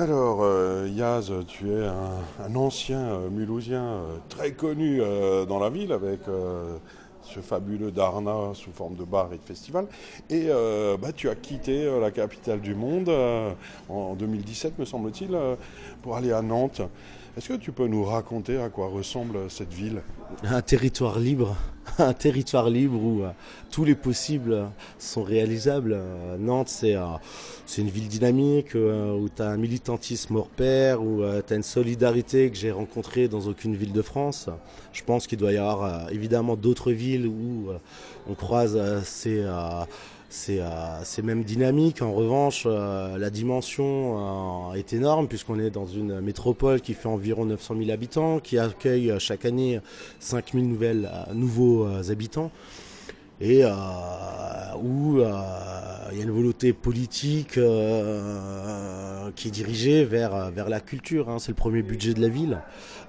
Alors, euh, Yaz, tu es un, ancien euh, Mulhousien euh, très connu dans la ville avec ce fabuleux Darna sous forme de bar et de festival. Et bah, tu as quitté la capitale du monde en 2017, me semble-t-il, pour aller à Nantes. Est-ce que tu peux nous raconter à quoi ressemble cette ville? Un territoire libre, un territoire libre où euh, tous les possibles sont réalisables. Euh, Nantes, c'est euh, une ville dynamique où tu as un militantisme hors pair, où tu as une solidarité que j'ai rencontrée dans aucune ville de France. Je pense qu'il doit y avoir évidemment d'autres villes où on croise ces euh, c'est même dynamique. En revanche, euh, la dimension euh, est énorme puisqu'on est dans une métropole qui fait environ 900 000 habitants, qui accueille chaque année 5 000 nouvelles, nouveaux habitants et euh, où euh, il y a une volonté politique euh, qui est dirigée vers, vers la culture. Hein. C'est le premier budget de la ville.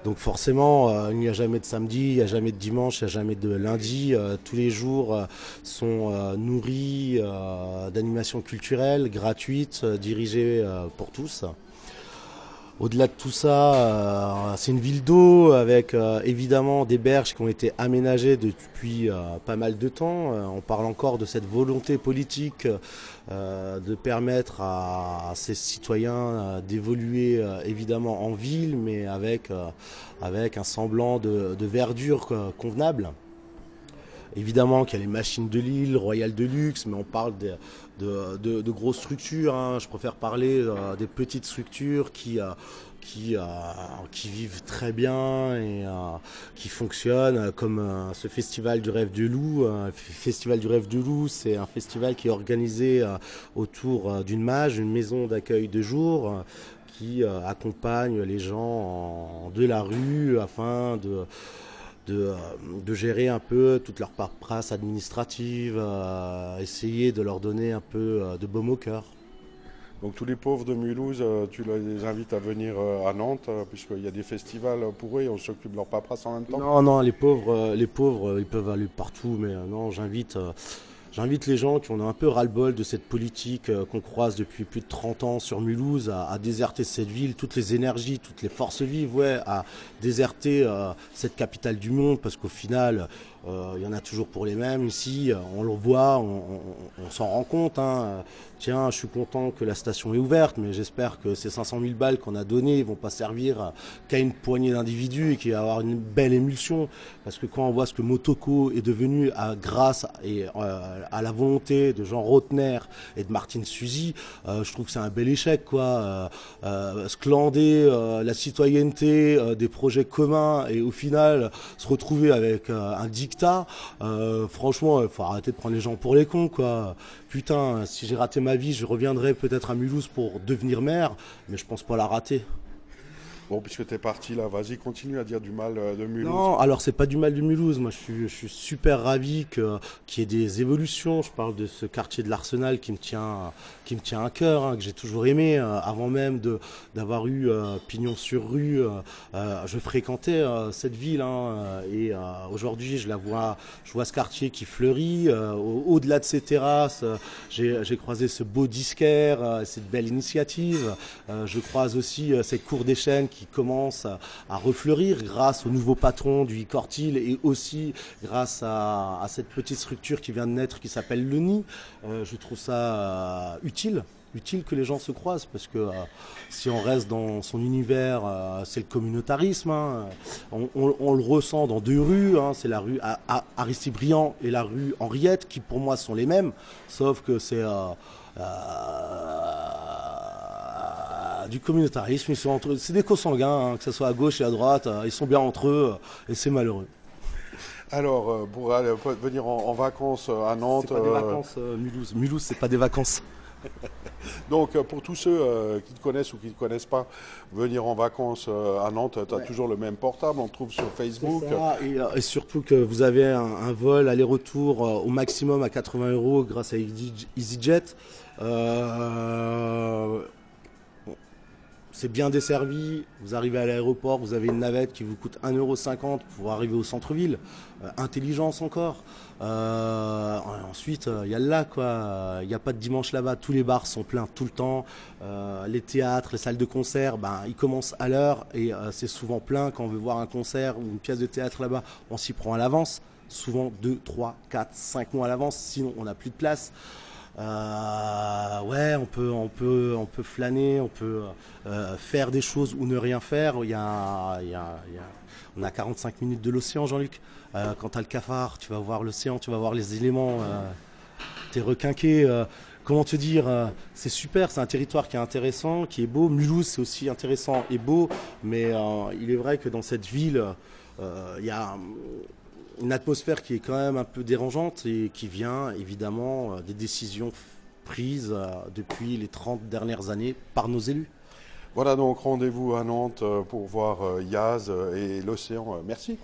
Donc forcément, il n'y a jamais de samedi, il n'y a jamais de dimanche, il n'y a jamais de lundi. tous les jours sont nourris d'animations culturelles gratuites, dirigées pour tous. Au-delà de tout ça, euh, c'est une ville d'eau avec euh, évidemment des berges qui ont été aménagées depuis euh, pas mal de temps. on parle encore de cette volonté politique de permettre à, ces citoyens d'évoluer évidemment en ville, mais avec, avec un semblant de, de verdure convenable. Évidemment qu'il y a les machines de Lille, Royal de luxe, mais on parle de, de, grosses structures. Hein. Je préfère parler euh, des petites structures qui, euh, qui, euh, qui vivent très bien et qui fonctionnent comme ce Festival du Rêve du Loup. Festival du Rêve du Loup, c'est un festival qui est organisé autour d'une mage, une maison d'accueil de jour qui accompagne les gens de la rue afin de euh, de, gérer un peu toute leur paperasse administrative, euh, essayer de leur donner un peu euh, de baume au cœur. Donc tous les pauvres de Mulhouse, tu les invites à venir à Nantes, puisqu'il y a des festivals pour eux et on s'occupe de leur paperasse en même temps? Non, non, les pauvres, les pauvres ils peuvent aller partout, mais non, j'invite J'invite les gens qui ont un peu ras-le-bol de cette politique euh, qu'on croise depuis plus de 30 ans sur Mulhouse à, déserter cette ville, toutes les énergies, toutes les forces vives, ouais, à déserter euh, cette capitale du monde. Parce qu'au final, il y en a toujours pour les mêmes ici. On le voit, on, s'en rend compte. Hein. Tiens, je suis content que la station est ouverte, mais j'espère que ces 500 000 balles qu'on a données vont pas servir qu'à une poignée d'individus et qu'il va y avoir une belle émulsion. Parce que quand on voit ce que Motoko est devenu grâce et, euh, à la volonté de Jean Rotner et de Martine Suzy, euh, je trouve que c'est un bel échec. quoi. sclander la citoyenneté des projets communs et au final se retrouver avec un dictat euh, franchement, il faut arrêter de prendre les gens pour les cons, quoi. Putain, si j'ai raté ma vie, je reviendrai peut-être à Mulhouse pour devenir maire, mais je pense pas la rater. Bon, puisque tu es parti là, vas-y, continue à dire du mal euh, de Mulhouse. Non, alors c'est pas du mal de Mulhouse. Moi, je suis, super ravi qu'il y ait des évolutions. Je parle de ce quartier de l'Arsenal qui me tient, qui me tient à cœur, hein, que j'ai toujours aimé. Euh, avant même d'avoir eu euh, pignon sur rue, je fréquentais cette ville. Hein, et aujourd'hui, je la vois, je vois ce quartier qui fleurit. Au, delà de ces terrasses, j'ai, croisé ce beau disquaire, cette belle initiative. je croise aussi cette cour des chênes qui commence à, refleurir grâce au nouveau patron du Cortil et aussi grâce à, cette petite structure qui vient de naître qui s'appelle le Nid. Euh, je trouve ça euh, utile utile que les gens se croisent parce que euh, si on reste dans son univers, c'est le communautarisme. Hein. On, le ressent dans deux rues, hein. c'est la rue Aristide Briand et la rue Henriette qui pour moi sont les mêmes, sauf que c'est du communautarisme. Ils sont entre, c'est des co-sanguins, hein, que ce soit à gauche et à droite. Euh, ils sont bien entre eux euh, et c'est malheureux. Alors, euh, pour, aller, venir en, vacances à Nantes. C'est pas des vacances, Mulhouse. Mulhouse, c'est pas des vacances. Donc, pour tous ceux qui te connaissent ou qui ne te connaissent pas, venir en vacances à Nantes, tu as toujours le même portable, on trouve sur Facebook. et, surtout que vous avez un, un vol aller-retour au maximum à 80 euros grâce à EasyJet. C'est bien desservi. Vous arrivez à l'aéroport, vous avez une navette qui vous coûte 1,50€ pour arriver au centre-ville. Euh, intelligence encore. Euh, ensuite, il y a le lac, quoi. Il n'y a pas de dimanche là-bas. Tous les bars sont pleins tout le temps. les théâtres, les salles de concert, ben, ils commencent à l'heure et c'est souvent plein. Quand on veut voir un concert ou une pièce de théâtre là-bas, on s'y prend à l'avance. Souvent 2, 3, 4, 5 mois à l'avance. Sinon, on n'a plus de place. Euh, ouais, on peut, on peut, flâner, on peut euh, faire des choses ou ne rien faire. Il y a, on a 45 minutes de l'océan, Jean-Luc. Euh, quand tu as le cafard, tu vas voir l'océan, tu vas voir les éléments. Euh, tu es requinqué. Comment te dire C'est super, c'est un territoire qui est intéressant, qui est beau. Mulhouse, c'est aussi intéressant et beau. Mais il est vrai que dans cette ville, il y a une atmosphère qui est quand même un peu dérangeante et qui vient évidemment euh, des décisions prises euh, depuis les 30 dernières années par nos élus. Voilà donc rendez-vous à Nantes euh, pour voir Yaz et l'océan. Merci.